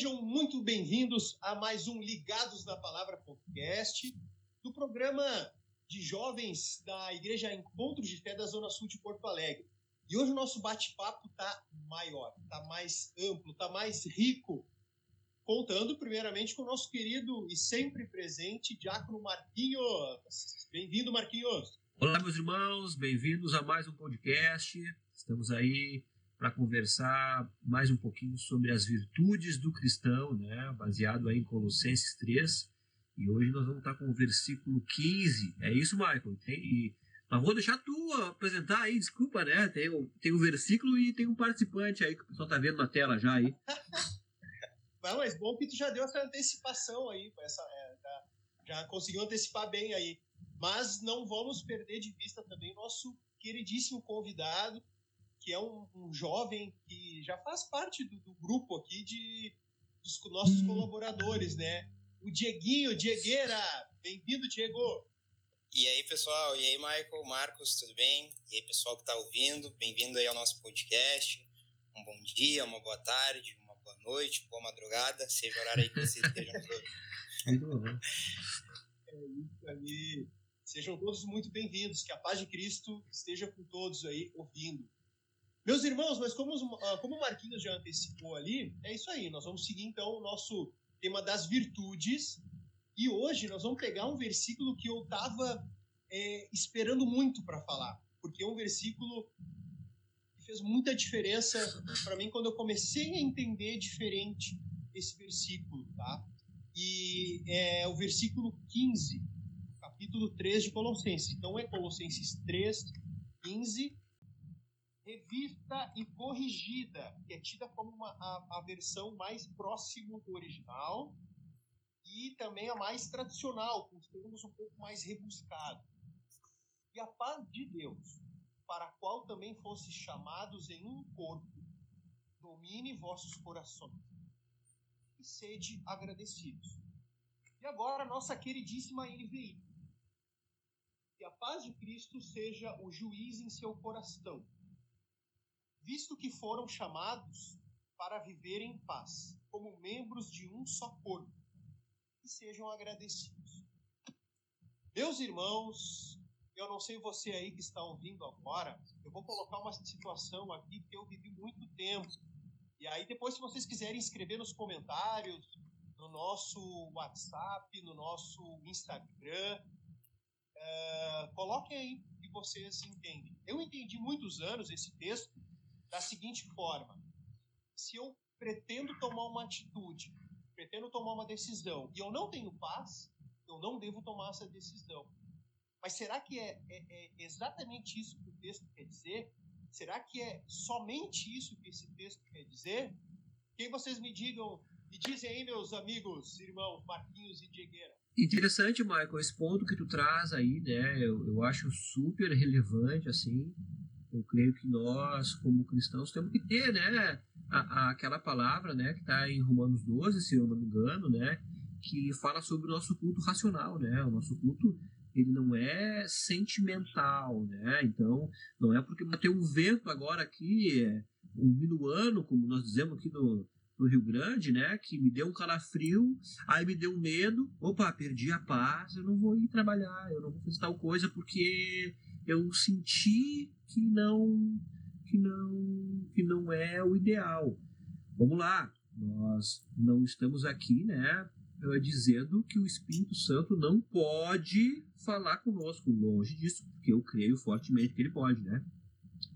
Sejam muito bem-vindos a mais um Ligados na Palavra podcast do programa de jovens da Igreja Encontros de Fé da Zona Sul de Porto Alegre. E hoje o nosso bate-papo está maior, está mais amplo, está mais rico, contando primeiramente com o nosso querido e sempre presente Diácono Marquinhos. Bem-vindo, Marquinhos. Olá, meus irmãos, bem-vindos a mais um podcast. Estamos aí para conversar mais um pouquinho sobre as virtudes do cristão, né, baseado aí em Colossenses 3. E hoje nós vamos estar com o versículo 15. É isso, Michael? E, mas vou deixar tu apresentar aí, desculpa, né? Tem, tem um versículo e tem um participante aí que o pessoal tá vendo na tela já aí. Não, mas bom que tu já deu essa antecipação aí, essa, é, já, já conseguiu antecipar bem aí. Mas não vamos perder de vista também nosso queridíssimo convidado, que é um, um jovem que já faz parte do, do grupo aqui de dos nossos hum. colaboradores, né? O Dieguinho, Diegueira, bem-vindo, Diego. E aí, pessoal, e aí, Michael, Marcos, tudo bem? E aí, pessoal que está ouvindo, bem-vindo aí ao nosso podcast. Um bom dia, uma boa tarde, uma boa noite, boa madrugada, seja o horário aí que vocês estejam todos. é isso aí. Sejam todos muito bem-vindos, que a paz de Cristo esteja com todos aí ouvindo. Meus irmãos, mas como, ah, como o Marquinhos já antecipou ali, é isso aí. Nós vamos seguir então o nosso tema das virtudes. E hoje nós vamos pegar um versículo que eu estava é, esperando muito para falar, porque é um versículo que fez muita diferença para mim quando eu comecei a entender diferente esse versículo, tá? E é o versículo 15, capítulo 3 de Colossenses. Então é Colossenses 3, 15 revista e corrigida, que é tida como uma, a, a versão mais próxima do original e também a mais tradicional, com os termos um pouco mais rebuscados. E a paz de Deus, para a qual também fosse chamados em um corpo, domine vossos corações e sede agradecidos. E agora, nossa queridíssima NVI. Que a paz de Cristo seja o juiz em seu coração visto que foram chamados para viver em paz, como membros de um só corpo, e sejam agradecidos. Meus irmãos, eu não sei você aí que está ouvindo agora, eu vou colocar uma situação aqui que eu vivi muito tempo. E aí depois, se vocês quiserem escrever nos comentários, no nosso WhatsApp, no nosso Instagram, uh, coloquem aí que vocês entendem. Eu entendi muitos anos esse texto da seguinte forma: se eu pretendo tomar uma atitude, pretendo tomar uma decisão e eu não tenho paz, eu não devo tomar essa decisão. Mas será que é, é, é exatamente isso que o texto quer dizer? Será que é somente isso que esse texto quer dizer? Quem vocês me digam, me dizem aí, meus amigos, irmãos Marquinhos e Diegueira. Interessante, Michael, esse ponto que tu traz aí, né? Eu, eu acho super relevante, assim, eu creio que nós, como cristãos, temos que ter, né, a, a, aquela palavra, né, que está em Romanos 12, se eu não me engano, né, que fala sobre o nosso culto racional, né, o nosso culto ele não é sentimental, né, então não é porque bateu um vento agora aqui, um minuano, como nós dizemos aqui no, no Rio Grande, né, que me deu um calafrio, aí me deu medo, opa, perdi a paz, eu não vou ir trabalhar, eu não vou fazer tal coisa porque eu senti que não que não que não é o ideal. Vamos lá, nós não estamos aqui, né, dizendo que o Espírito Santo não pode falar conosco, longe disso, porque eu creio fortemente que ele pode, né?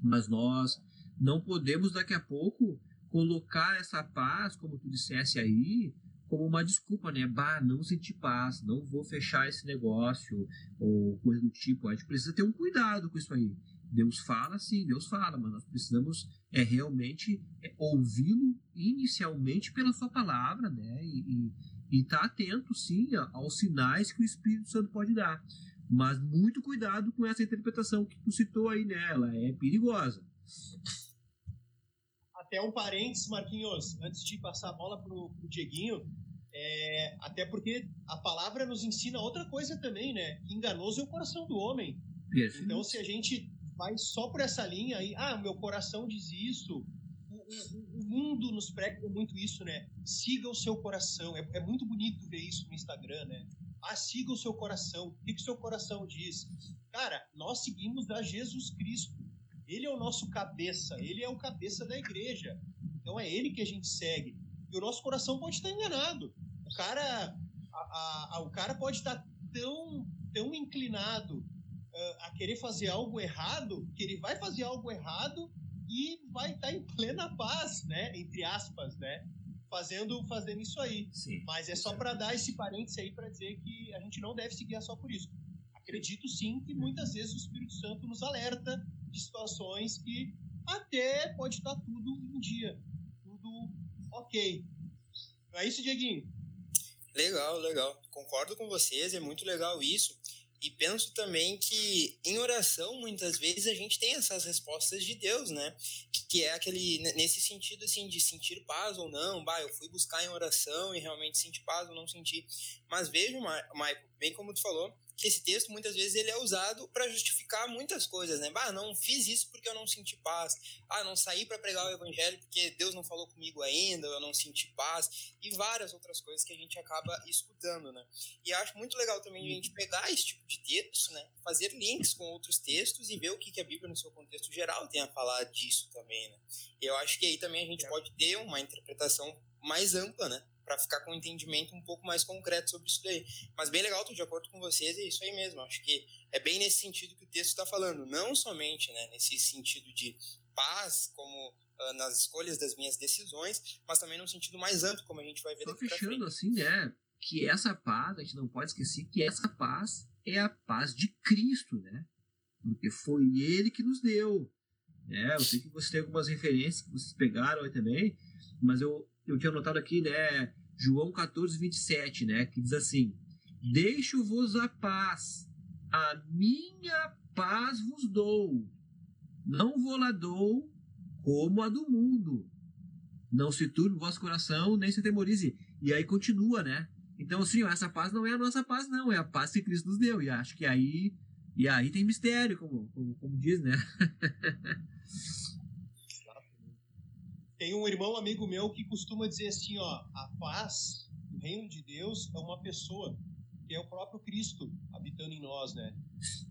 Mas nós não podemos daqui a pouco colocar essa paz, como tu dissesse aí, como uma desculpa, né? Bah, não senti paz, não vou fechar esse negócio, ou coisa do tipo. A gente precisa ter um cuidado com isso aí. Deus fala, sim, Deus fala, mas nós precisamos é realmente é, ouvi-lo inicialmente pela sua palavra, né? E estar tá atento, sim, aos sinais que o Espírito Santo pode dar. Mas muito cuidado com essa interpretação que tu citou aí, né? Ela é perigosa. Até um parênteses, Marquinhos, antes de passar a bola pro, pro Dieguinho, é, até porque a palavra nos ensina outra coisa também, né? Enganoso é o coração do homem. Perfeito. Então, se a gente vai só por essa linha aí, ah, meu coração diz isso, o, o, o mundo nos prega muito isso, né? Siga o seu coração. É, é, muito bonito ver isso no Instagram, né? Ah, siga o seu coração. O que, que o seu coração diz? Cara, nós seguimos a Jesus Cristo. Ele é o nosso cabeça. Ele é o cabeça da igreja. Então é ele que a gente segue. E o nosso coração pode estar enganado. O cara, a, a, a, o cara pode estar tão, tão inclinado uh, a querer fazer algo errado que ele vai fazer algo errado e vai estar em plena paz, né? Entre aspas, né? Fazendo, fazendo isso aí. Sim, Mas é só para dar esse parênteses aí para dizer que a gente não deve seguir só por isso. Acredito sim que muitas vezes o Espírito Santo nos alerta de situações que até pode estar tudo em dia, tudo ok. Não é isso, Dieguinho? Legal, legal. Concordo com vocês, é muito legal isso. E penso também que em oração, muitas vezes, a gente tem essas respostas de Deus, né? Que é aquele, nesse sentido, assim, de sentir paz ou não. Bah, eu fui buscar em oração e realmente senti paz ou não senti. Mas vejo, Michael, bem como tu falou, que esse texto muitas vezes ele é usado para justificar muitas coisas, né? Ah, não fiz isso porque eu não senti paz. Ah, não saí para pregar o evangelho porque Deus não falou comigo ainda, eu não senti paz e várias outras coisas que a gente acaba escutando, né? E acho muito legal também a gente pegar esse tipo de texto, né? Fazer links com outros textos e ver o que, que a Bíblia no seu contexto geral tem a falar disso também, né? Eu acho que aí também a gente pode ter uma interpretação mais ampla, né? Para ficar com um entendimento um pouco mais concreto sobre isso daí. Mas bem legal, estou de acordo com vocês, é isso aí mesmo. Acho que é bem nesse sentido que o texto está falando, não somente né, nesse sentido de paz, como uh, nas escolhas das minhas decisões, mas também num sentido mais amplo, como a gente vai ver Só fechando assim, né? Que essa paz, a gente não pode esquecer que essa paz é a paz de Cristo, né? Porque foi Ele que nos deu. É, eu sei que você tem algumas referências que vocês pegaram aí também, mas eu, eu tinha anotado aqui, né, João 14, 27, né, que diz assim: Deixo-vos a paz, a minha paz vos dou, não vou lá dou como a do mundo. Não se turbe o vosso coração, nem se atemorize. E aí continua, né? Então, assim, essa paz não é a nossa paz, não, é a paz que Cristo nos deu. E acho que aí, e aí tem mistério, como, como, como diz, né? Tem um irmão amigo meu que costuma dizer assim, ó, a paz do reino de Deus é uma pessoa, que é o próprio Cristo habitando em nós, né?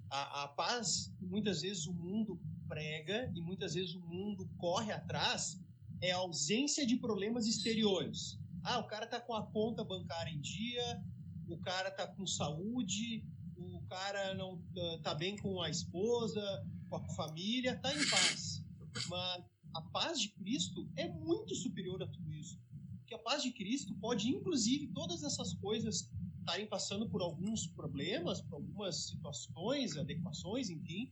A, a paz muitas vezes o mundo prega e muitas vezes o mundo corre atrás é a ausência de problemas exteriores. Ah, o cara tá com a conta bancária em dia, o cara tá com saúde, o cara não tá bem com a esposa, com a família, tá em paz. Mas a paz de Cristo é muito superior a tudo isso. Porque a paz de Cristo pode, inclusive, todas essas coisas estarem passando por alguns problemas, por algumas situações, adequações, enfim,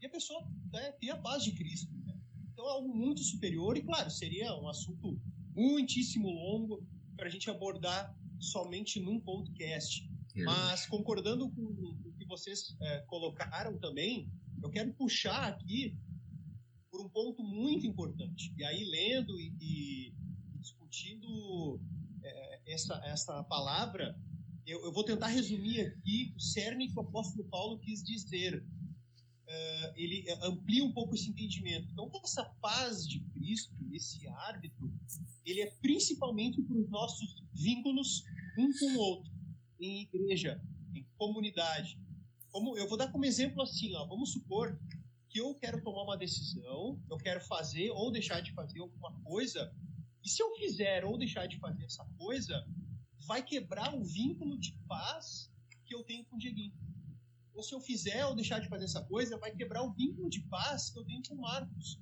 e a pessoa né, ter a paz de Cristo. Né? Então é algo muito superior e, claro, seria um assunto muitíssimo longo para a gente abordar somente num podcast. É. Mas concordando com o que vocês é, colocaram também, eu quero puxar aqui por um ponto muito importante. E aí, lendo e, e discutindo é, essa, essa palavra, eu, eu, vou tentar resumir aqui o cerne que o apóstolo Paulo quis dizer. Uh, ele amplia um pouco esse entendimento. Então, essa paz de Cristo, esse árbitro, ele é principalmente para os nossos vínculos um com o outro, em igreja, em comunidade. Como eu vou dar como exemplo assim, ó, vamos supor que eu quero tomar uma decisão, eu quero fazer ou deixar de fazer alguma coisa, e se eu fizer ou deixar de fazer essa coisa, vai quebrar o vínculo de paz que eu tenho com o Dieguinho. Ou se eu fizer ou deixar de fazer essa coisa, vai quebrar o vínculo de paz que eu tenho com o Marcos.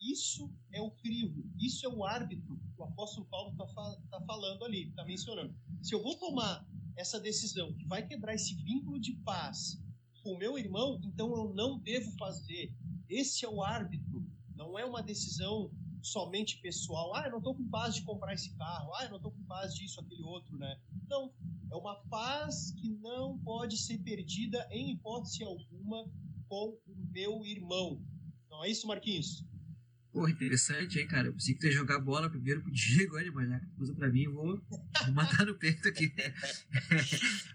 Isso é o crivo, isso é o árbitro que o apóstolo Paulo está tá falando ali, está mencionando. Se eu vou tomar essa decisão que vai quebrar esse vínculo de paz com o meu irmão, então eu não devo fazer. Esse é o árbitro, não é uma decisão somente pessoal. Ah, eu não estou com paz de comprar esse carro. Ah, eu não estou com paz disso, aquele outro, né? Não, é uma paz que não pode ser perdida em hipótese alguma com o meu irmão. Não é isso, Marquinhos? Pô, interessante, hein, cara? Eu pensei que ia jogar bola primeiro pro Diego, olha, mas já que pra mim, eu vou, vou matar no peito aqui.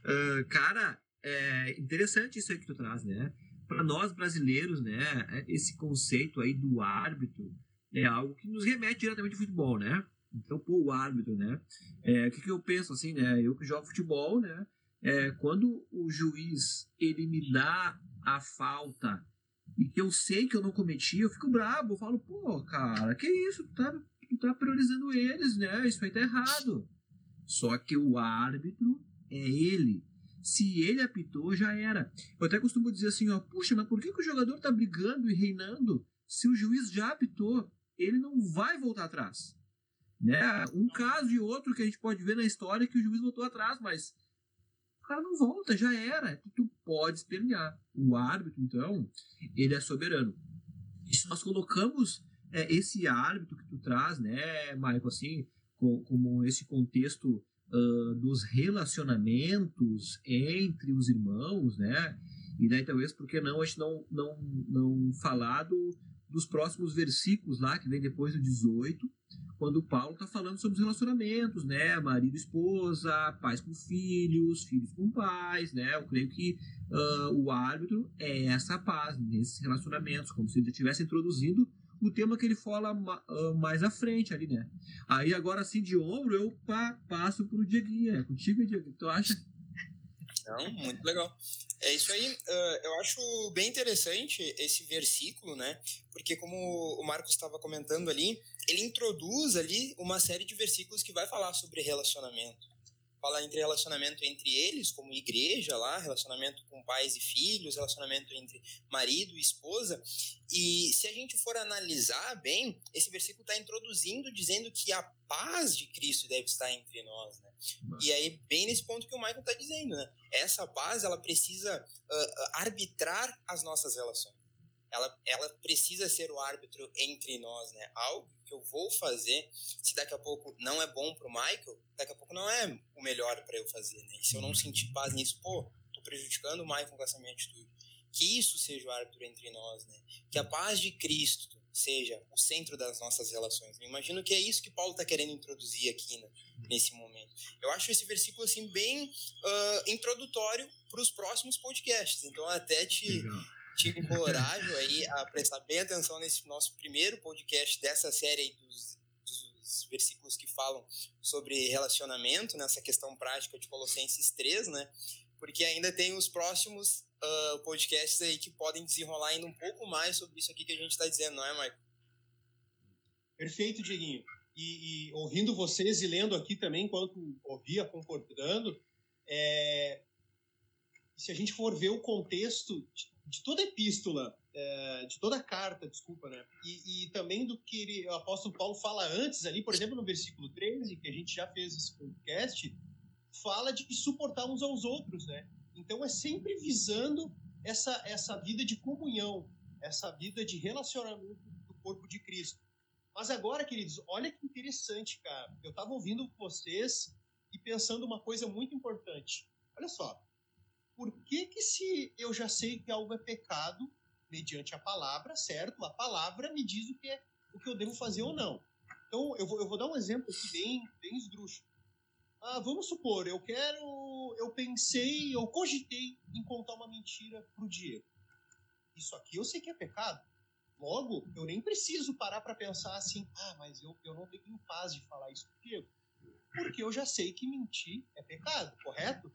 uh, cara, é interessante isso aí que tu traz, né? Para nós brasileiros, né, esse conceito aí do árbitro, é algo que nos remete diretamente ao futebol, né? Então, pô, o árbitro, né? É, o que, que eu penso assim, né? Eu que jogo futebol, né? É, quando o juiz ele me dá a falta e que eu sei que eu não cometi, eu fico brabo, eu falo, pô, cara, que isso? Tu tá, tu tá priorizando eles, né? Isso aí tá errado. Só que o árbitro é ele. Se ele apitou, já era. Eu até costumo dizer assim, ó, puxa, mas por que, que o jogador tá brigando e reinando se o juiz já apitou? Ele não vai voltar atrás. Né? Um caso e outro que a gente pode ver na história é que o juiz voltou atrás, mas o cara não volta, já era. Tu pode espernear. O árbitro, então, ele é soberano. E se nós colocamos é, esse árbitro que tu traz, né, Michael, assim, como, como esse contexto uh, dos relacionamentos entre os irmãos, né, e daí talvez, por que não, a gente não, não, não falar do, dos próximos versículos lá, que vem depois do 18, quando Paulo está falando sobre os relacionamentos, né? Marido e esposa, pais com filhos, filhos com pais, né? Eu creio que uh, o árbitro é essa paz nesses relacionamentos, como se ele estivesse introduzindo o tema que ele fala uh, mais à frente ali, né? Aí agora assim de ombro eu pa passo pro Dieguinho, é contigo, Diego, tu acha? Não, muito legal. É isso aí. Uh, eu acho bem interessante esse versículo, né? Porque como o Marcos estava comentando ali, ele introduz ali uma série de versículos que vai falar sobre relacionamento fala entre relacionamento entre eles, como igreja lá, relacionamento com pais e filhos, relacionamento entre marido e esposa. E se a gente for analisar bem, esse versículo está introduzindo, dizendo que a paz de Cristo deve estar entre nós, né? E aí, bem nesse ponto que o Michael está dizendo, né? Essa paz, ela precisa uh, arbitrar as nossas relações. Ela, ela precisa ser o árbitro entre nós, né? Algo que eu vou fazer, se daqui a pouco não é bom pro Michael, daqui a pouco não é o melhor para eu fazer, né? E se eu não sentir paz nisso, pô, tô prejudicando o Michael com essa minha atitude. Que isso seja o árbitro entre nós, né? Que a paz de Cristo seja o centro das nossas relações. Eu imagino que é isso que Paulo está querendo introduzir aqui né, nesse momento. Eu acho esse versículo assim bem uh, introdutório para os próximos podcasts. Então até te Legal te encorajo aí a prestar bem atenção nesse nosso primeiro podcast dessa série dos, dos, versículos que falam sobre relacionamento, nessa questão prática de Colossenses 3, né? Porque ainda tem os próximos uh, podcasts aí que podem desenrolar ainda um pouco mais sobre isso aqui que a gente está dizendo, não é, Michael? Perfeito, Dieguinho. E, e, ouvindo vocês e lendo aqui também, enquanto ouvia, concordando, é, se a gente for ver o contexto de toda epístola, é, de toda carta, desculpa, né? E, e, também do que ele, o apóstolo Paulo fala antes ali, por exemplo, no versículo 13, que a gente já fez esse podcast, fala de suportar uns aos outros, né? Então é sempre visando essa, essa vida de comunhão, essa vida de relacionamento do corpo de Cristo. Mas agora, queridos, olha que interessante, cara. Eu estava ouvindo vocês e pensando uma coisa muito importante. Olha só, por que, que se eu já sei que algo é pecado, mediante a palavra, certo? A palavra me diz o que é o que eu devo fazer ou não. Então, eu vou, eu vou dar um exemplo aqui bem, bem esdrúxulo. Ah, vamos supor, eu quero, eu pensei, eu cogitei em contar uma mentira pro Diego. Isso aqui eu sei que é pecado. Logo, eu nem preciso parar para pensar assim, ah, mas eu, eu não tenho paz de falar isso pro Diego. Porque eu já sei que mentir é pecado, correto?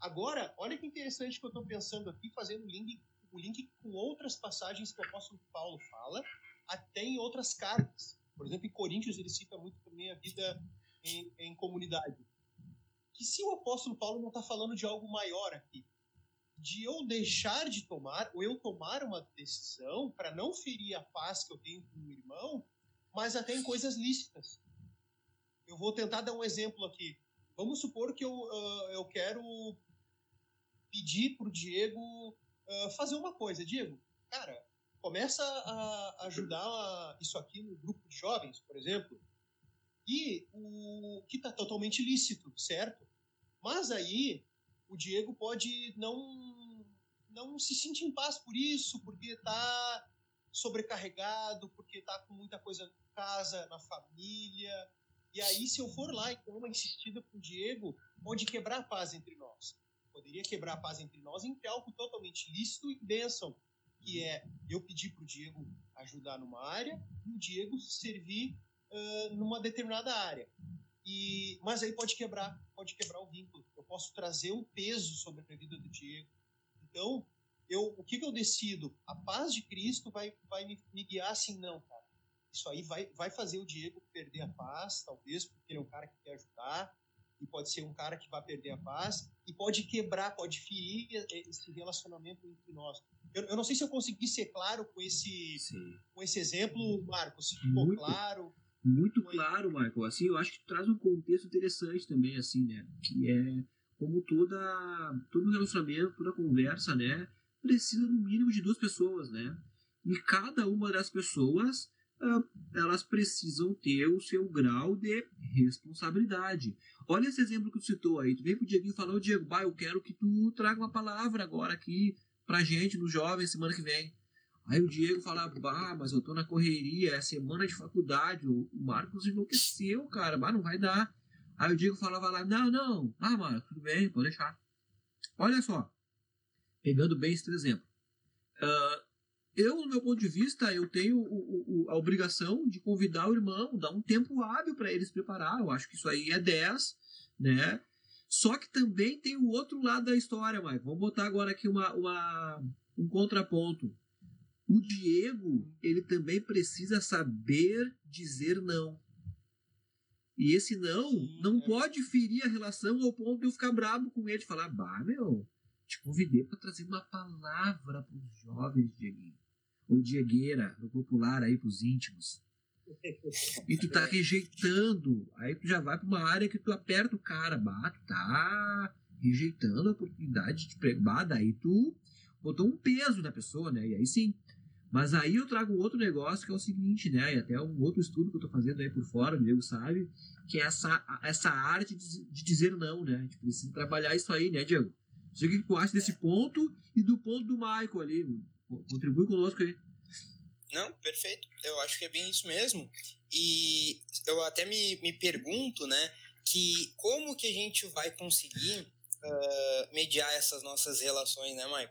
Agora, olha que interessante que eu estou pensando aqui, fazendo o link, o link com outras passagens que o apóstolo Paulo fala, até em outras cartas. Por exemplo, em Coríntios ele cita muito também a vida em, em comunidade. Que se o apóstolo Paulo não está falando de algo maior aqui, de eu deixar de tomar, ou eu tomar uma decisão para não ferir a paz que eu tenho com o irmão, mas até em coisas lícitas. Eu vou tentar dar um exemplo aqui. Vamos supor que eu, uh, eu quero pedir pro Diego uh, fazer uma coisa. Diego, cara, começa a ajudar isso aqui no grupo de jovens, por exemplo, e o que está totalmente lícito, certo? Mas aí o Diego pode não não se sentir em paz por isso, porque está sobrecarregado, porque está com muita coisa em casa, na família. E aí, se eu for lá e com uma insistida com o Diego, pode quebrar a paz entre nós poderia quebrar a paz entre nós em algo totalmente lícito e bênção. que é eu pedir para o Diego ajudar numa área e o Diego servir uh, numa determinada área. E, mas aí pode quebrar, pode quebrar o vínculo. Eu posso trazer um peso sobre a vida do Diego. Então, eu, o que, que eu decido? A paz de Cristo vai, vai me, me guiar assim, não, cara. Isso aí vai, vai fazer o Diego perder a paz, talvez, porque ele é um cara que quer ajudar, e pode ser um cara que vai perder a paz, e pode quebrar, pode ferir esse relacionamento entre nós. Eu, eu não sei se eu consegui ser claro com esse, com esse exemplo, Marcos, se ficou Muito. claro. Muito claro, Michael. Assim, eu acho que traz um contexto interessante também, assim, né? Que é como toda todo relacionamento, toda conversa, né? Precisa no mínimo de duas pessoas, né? E cada uma das pessoas elas precisam ter o seu grau de responsabilidade. Olha esse exemplo que tu citou aí. Tu vem pro Dieguinho e fala, ô Diego, bah, eu quero que tu traga uma palavra agora aqui pra gente, nos jovens, semana que vem. Aí o Diego fala, bah, mas eu tô na correria, é semana de faculdade, o Marcos enlouqueceu, cara, bah, não vai dar. Aí o Diego falava lá, não, não, ah, Marcos, tudo bem, pode deixar. Olha só, pegando bem esse exemplo. Uh, eu, no meu ponto de vista, eu tenho o, o, a obrigação de convidar o irmão, dar um tempo hábil para ele se preparar. Eu acho que isso aí é 10, né? Só que também tem o outro lado da história, Mike. Vamos botar agora aqui uma, uma, um contraponto. O Diego, ele também precisa saber dizer não. E esse não Sim, não é. pode ferir a relação ao ponto de eu ficar bravo com ele, falar, bah, meu, te convidei para trazer uma palavra para os jovens, Dieguinho. Ou Diegueira, no popular aí para os íntimos. E tu tá rejeitando. Aí tu já vai para uma área que tu aperta o cara, bah, tu tá rejeitando a oportunidade de pregar, daí tu botou um peso na pessoa, né? E aí sim, mas aí eu trago outro negócio que é o seguinte, né? E até um outro estudo que eu estou fazendo aí por fora, o Diego sabe, que é essa, essa arte de, de dizer não, né? A gente precisa trabalhar isso aí, né, Diego? O que tu acha desse ponto e do ponto do Michael ali. Contribui conosco aí. Não, perfeito. Eu acho que é bem isso mesmo. E eu até me, me pergunto, né, que como que a gente vai conseguir uh, mediar essas nossas relações, né, Michael?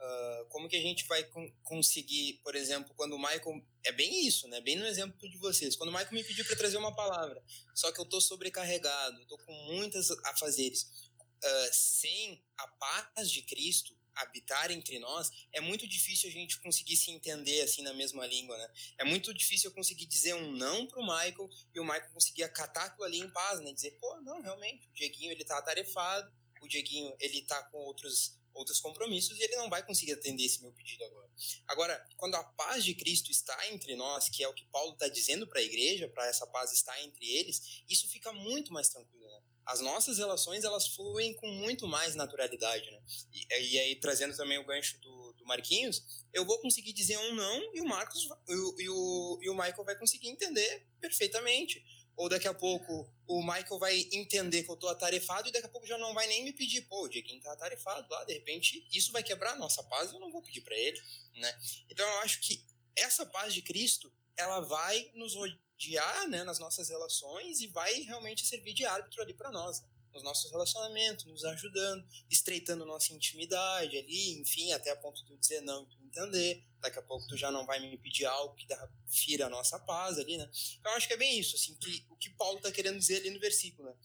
Uh, como que a gente vai conseguir, por exemplo, quando o Michael. É bem isso, né? Bem no exemplo de vocês. Quando o Michael me pediu para trazer uma palavra, só que eu tô sobrecarregado, tô com muitas afazeres. Uh, sem a paz de Cristo habitar entre nós, é muito difícil a gente conseguir se entender assim na mesma língua, né? É muito difícil eu conseguir dizer um não pro Michael e o Michael conseguir acatar aquilo ali em paz, né? Dizer, pô, não, realmente, o Dieguinho ele tá atarefado, o Dieguinho ele tá com outros outros compromissos e ele não vai conseguir atender esse meu pedido agora. Agora, quando a paz de Cristo está entre nós, que é o que Paulo está dizendo para a igreja, para essa paz estar entre eles, isso fica muito mais tranquilo. Né? As nossas relações elas fluem com muito mais naturalidade, né? E, e aí trazendo também o gancho do, do, Marquinhos, eu vou conseguir dizer um não e o Marcos e e o, e o Michael vai conseguir entender perfeitamente ou daqui a pouco o Michael vai entender que eu tô atarefado e daqui a pouco já não vai nem me pedir, pô, o Dieguinho tá atarefado lá, de repente isso vai quebrar a nossa paz eu não vou pedir para ele, né? Então eu acho que essa paz de Cristo, ela vai nos rodear, né, nas nossas relações e vai realmente servir de árbitro ali para nós, né? nos nossos relacionamentos, nos ajudando, estreitando nossa intimidade ali, enfim, até a ponto de dizer não e tu entender. Daqui a pouco tu já não vai me pedir algo que fira a nossa paz ali, né? Então, acho que é bem isso, assim, que o que Paulo está querendo dizer ali no versículo, né?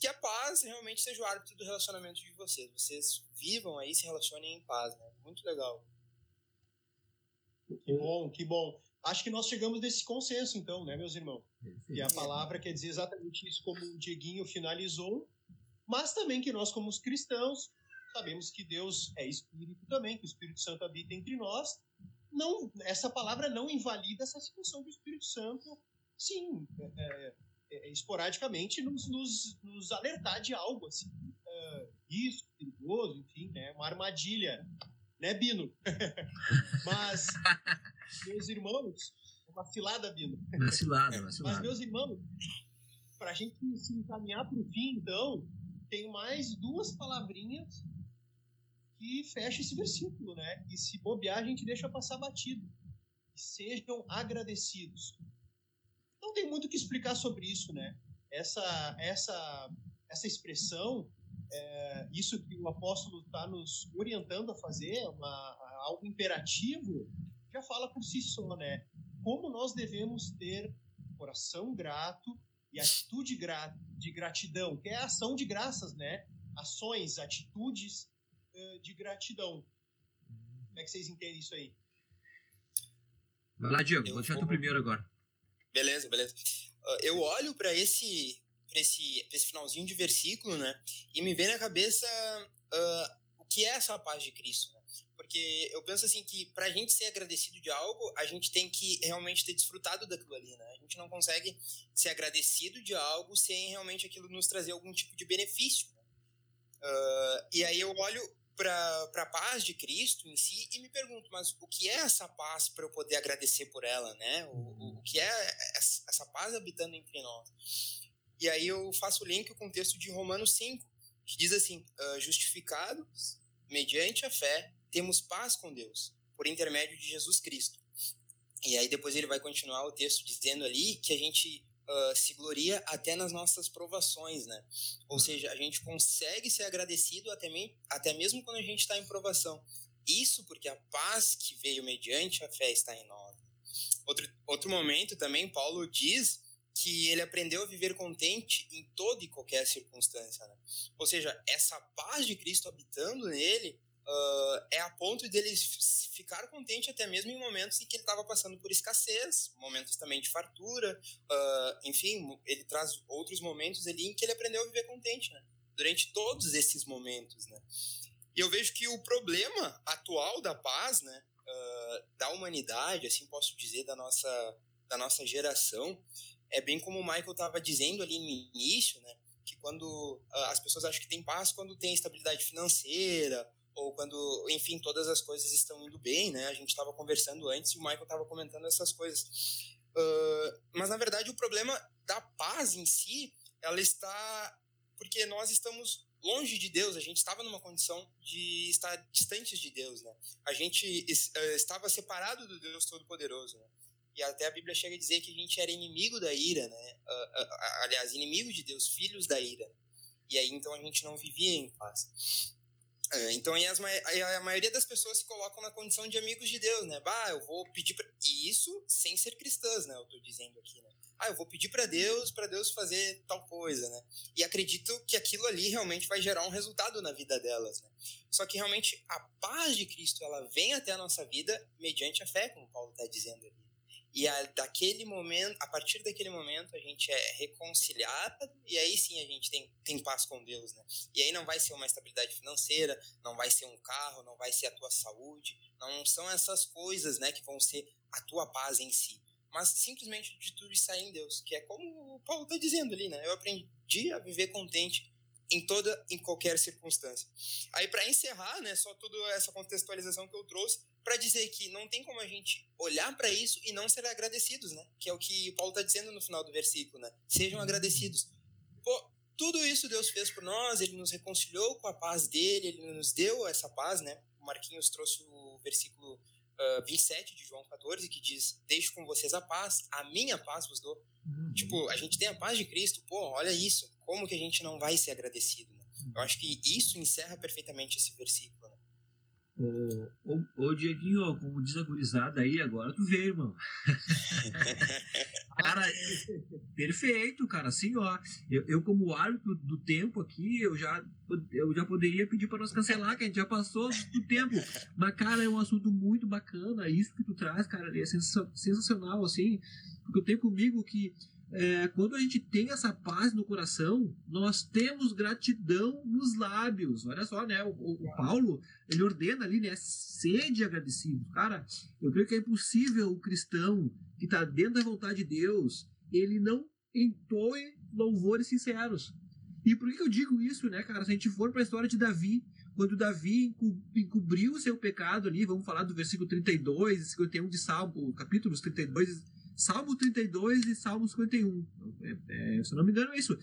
Que a paz realmente seja o árbitro do relacionamento de vocês. Vocês vivam aí, se relacionem em paz, né? Muito legal. Que bom, que bom. Acho que nós chegamos nesse consenso, então, né, meus irmãos? Que a palavra quer dizer exatamente isso, como o Dieguinho finalizou, mas também que nós, como cristãos, sabemos que Deus é Espírito também, que o Espírito Santo habita entre nós. Não, essa palavra não invalida essa situação do Espírito Santo, sim, é, é, é, esporadicamente nos, nos, nos, alertar de algo, assim, é, risco, perigoso, enfim, né, uma armadilha, né, Bino? mas meus irmãos, vacilada, Bino. Vacilada, vacilada. Mas, meus irmãos, para a gente se encaminhar para o fim, então, tem mais duas palavrinhas que fecha esse versículo, né? E se bobear, a gente deixa passar batido. Sejam agradecidos. Não tem muito o que explicar sobre isso, né? Essa, essa, essa expressão, é, isso que o apóstolo está nos orientando a fazer, uma, algo imperativo, já fala por si só, né? Como nós devemos ter coração grato e atitude de gratidão, que é a ação de graças, né? Ações, atitudes uh, de gratidão. Como é que vocês entendem isso aí? Vai lá, Diego, eu vou deixar tu primeiro agora. Beleza, beleza. Uh, eu olho para esse, esse, esse finalzinho de versículo, né? E me vem na cabeça uh, o que é essa paz de Cristo, né? Porque eu penso assim que para a gente ser agradecido de algo, a gente tem que realmente ter desfrutado daquilo ali, né? A gente não consegue ser agradecido de algo sem realmente aquilo nos trazer algum tipo de benefício. Né? Uh, e aí eu olho para a paz de Cristo em si e me pergunto, mas o que é essa paz para eu poder agradecer por ela, né? O, o, que é essa paz habitando entre nós? E aí eu faço o link com o texto de Romanos 5, que diz assim: uh, justificados mediante a fé, temos paz com Deus, por intermédio de Jesus Cristo. E aí depois ele vai continuar o texto dizendo ali que a gente uh, se gloria até nas nossas provações, né? Ou seja, a gente consegue ser agradecido até, me, até mesmo quando a gente está em provação. Isso porque a paz que veio mediante a fé está em nós. Outro, outro momento também, Paulo diz que ele aprendeu a viver contente em toda e qualquer circunstância. Né? Ou seja, essa paz de Cristo habitando nele uh, é a ponto dele ficar contente até mesmo em momentos em que ele estava passando por escassez, momentos também de fartura, uh, enfim, ele traz outros momentos ali em que ele aprendeu a viver contente, né? Durante todos esses momentos, né? E eu vejo que o problema atual da paz, né, uh, da humanidade, assim posso dizer, da nossa, da nossa geração, é bem como o Michael estava dizendo ali no início, né, que quando uh, as pessoas acham que tem paz quando tem estabilidade financeira ou quando, enfim, todas as coisas estão indo bem, né? A gente estava conversando antes e o Michael estava comentando essas coisas. Uh, mas, na verdade, o problema da paz em si, ela está... Porque nós estamos longe de Deus, a gente estava numa condição de estar distantes de Deus, né? A gente estava separado do Deus Todo-Poderoso, né? E até a Bíblia chega a dizer que a gente era inimigo da ira, né? Aliás, inimigo de Deus, filhos da ira. E aí, então, a gente não vivia em paz. É, então aí, as, aí a maioria das pessoas se colocam na condição de amigos de Deus, né? Bah, eu vou pedir pra... E isso sem ser cristãs, né? Eu tô dizendo aqui, né? Ah, eu vou pedir para Deus, para Deus fazer tal coisa, né? E acredito que aquilo ali realmente vai gerar um resultado na vida delas, né? Só que realmente a paz de Cristo, ela vem até a nossa vida mediante a fé, como Paulo está dizendo ali. E a, daquele momento, a partir daquele momento, a gente é reconciliado e aí sim a gente tem, tem paz com Deus, né? E aí não vai ser uma estabilidade financeira, não vai ser um carro, não vai ser a tua saúde, não são essas coisas, né, que vão ser a tua paz em si. Mas simplesmente de tudo estar em Deus, que é como o Paulo está dizendo ali, né? Eu aprendi a viver contente em toda, em qualquer circunstância. Aí para encerrar, né, só toda essa contextualização que eu trouxe, para dizer que não tem como a gente olhar para isso e não ser agradecidos, né? Que é o que o Paulo está dizendo no final do versículo, né? Sejam agradecidos. Pô, tudo isso Deus fez por nós, ele nos reconciliou com a paz dele, ele nos deu essa paz, né? O Marquinhos trouxe o versículo uh, 27 de João 14, que diz: Deixo com vocês a paz, a minha paz vos dou. Uhum. Tipo, a gente tem a paz de Cristo, pô, olha isso, como que a gente não vai ser agradecido, né? Eu acho que isso encerra perfeitamente esse versículo. Ô, ô, ô Dieguinho, como diz a gurizada aí, agora tu veio, irmão. cara, perfeito, cara. Assim, ó, eu, eu como árbitro do tempo aqui, eu já, eu já poderia pedir para nós cancelar, que a gente já passou do tempo. Mas, cara, é um assunto muito bacana. Isso que tu traz, cara, é sensacional, assim. Porque eu tenho comigo que é, quando a gente tem essa paz no coração, nós temos gratidão nos lábios. Olha só, né? O, o, Paulo, ele ordena ali, né? Sede agradecido. Cara, eu creio que é impossível o cristão que está dentro da vontade de Deus, ele não impõe louvores sinceros. E por que eu digo isso, né, cara? Se a gente for para a história de Davi, quando Davi encobriu o seu pecado ali, vamos falar do versículo 32 e 51 de Salmo, capítulos 32 Salmo 32 e Salmo 51. É, é, se eu não me engano, é isso.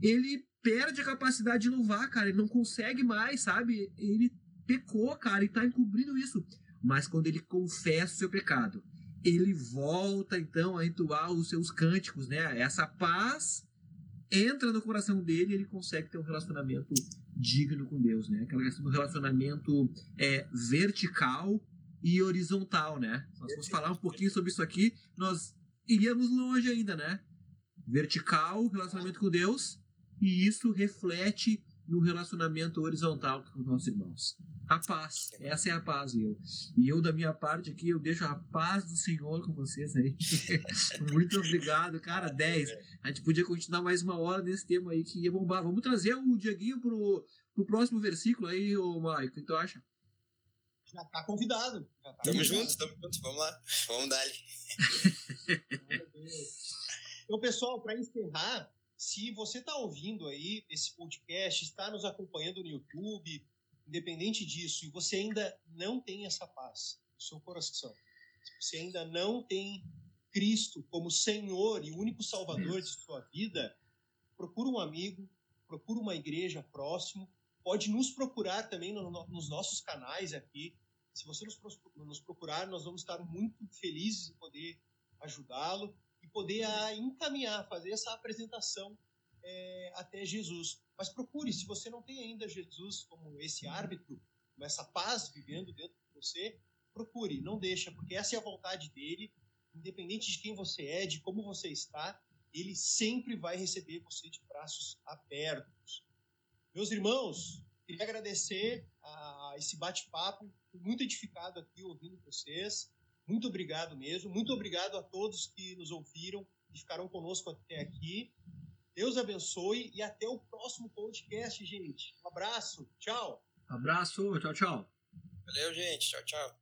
Ele perde a capacidade de louvar, cara. Ele não consegue mais, sabe? Ele pecou, cara, e tá encobrindo isso. Mas quando ele confessa o seu pecado, ele volta então a entoar os seus cânticos, né? Essa paz entra no coração dele e ele consegue ter um relacionamento digno com Deus, né? Aquela questão do relacionamento é, vertical e horizontal, né? Se nós fosse falar um pouquinho sobre isso aqui, nós iríamos longe ainda, né? Vertical, relacionamento com Deus, e isso reflete no relacionamento horizontal com os nossos irmãos. A paz, essa é a paz, eu. E eu, da minha parte aqui, eu deixo a paz do Senhor com vocês aí. Muito obrigado, cara, 10. A gente podia continuar mais uma hora nesse tema aí que ia bombar. Vamos trazer o Dieguinho pro, pro próximo versículo aí, ô Maico, o que tu acha? Já tá convidado. Já tá tamo convidado. junto, tamo junto, vamos lá, vamos dar Então, pessoal, para encerrar, se você está ouvindo aí esse podcast, está nos acompanhando no YouTube, independente disso, e você ainda não tem essa paz no seu coração, se você ainda não tem Cristo como Senhor e único Salvador de sua vida, procura um amigo, procura uma igreja próximo, pode nos procurar também no, no, nos nossos canais aqui. Se você nos, nos, procurar, nós vamos estar muito felizes em poder ajudá-lo e poder a, encaminhar, fazer essa apresentação é, até Jesus. Mas procure, se você não tem ainda Jesus como esse árbitro, como essa paz vivendo dentro de você, procure, não deixa, porque essa é a vontade dele, independente de quem você é, de como você está, ele sempre vai receber você de braços abertos. Meus irmãos, queria agradecer a esse bate-papo, muito edificado aqui ouvindo vocês. Muito obrigado mesmo. Muito obrigado a todos que nos ouviram e ficaram conosco até aqui. Deus abençoe e até o próximo podcast, gente. Um abraço. Tchau. Abraço. Tchau, tchau. Valeu, gente. Tchau, tchau.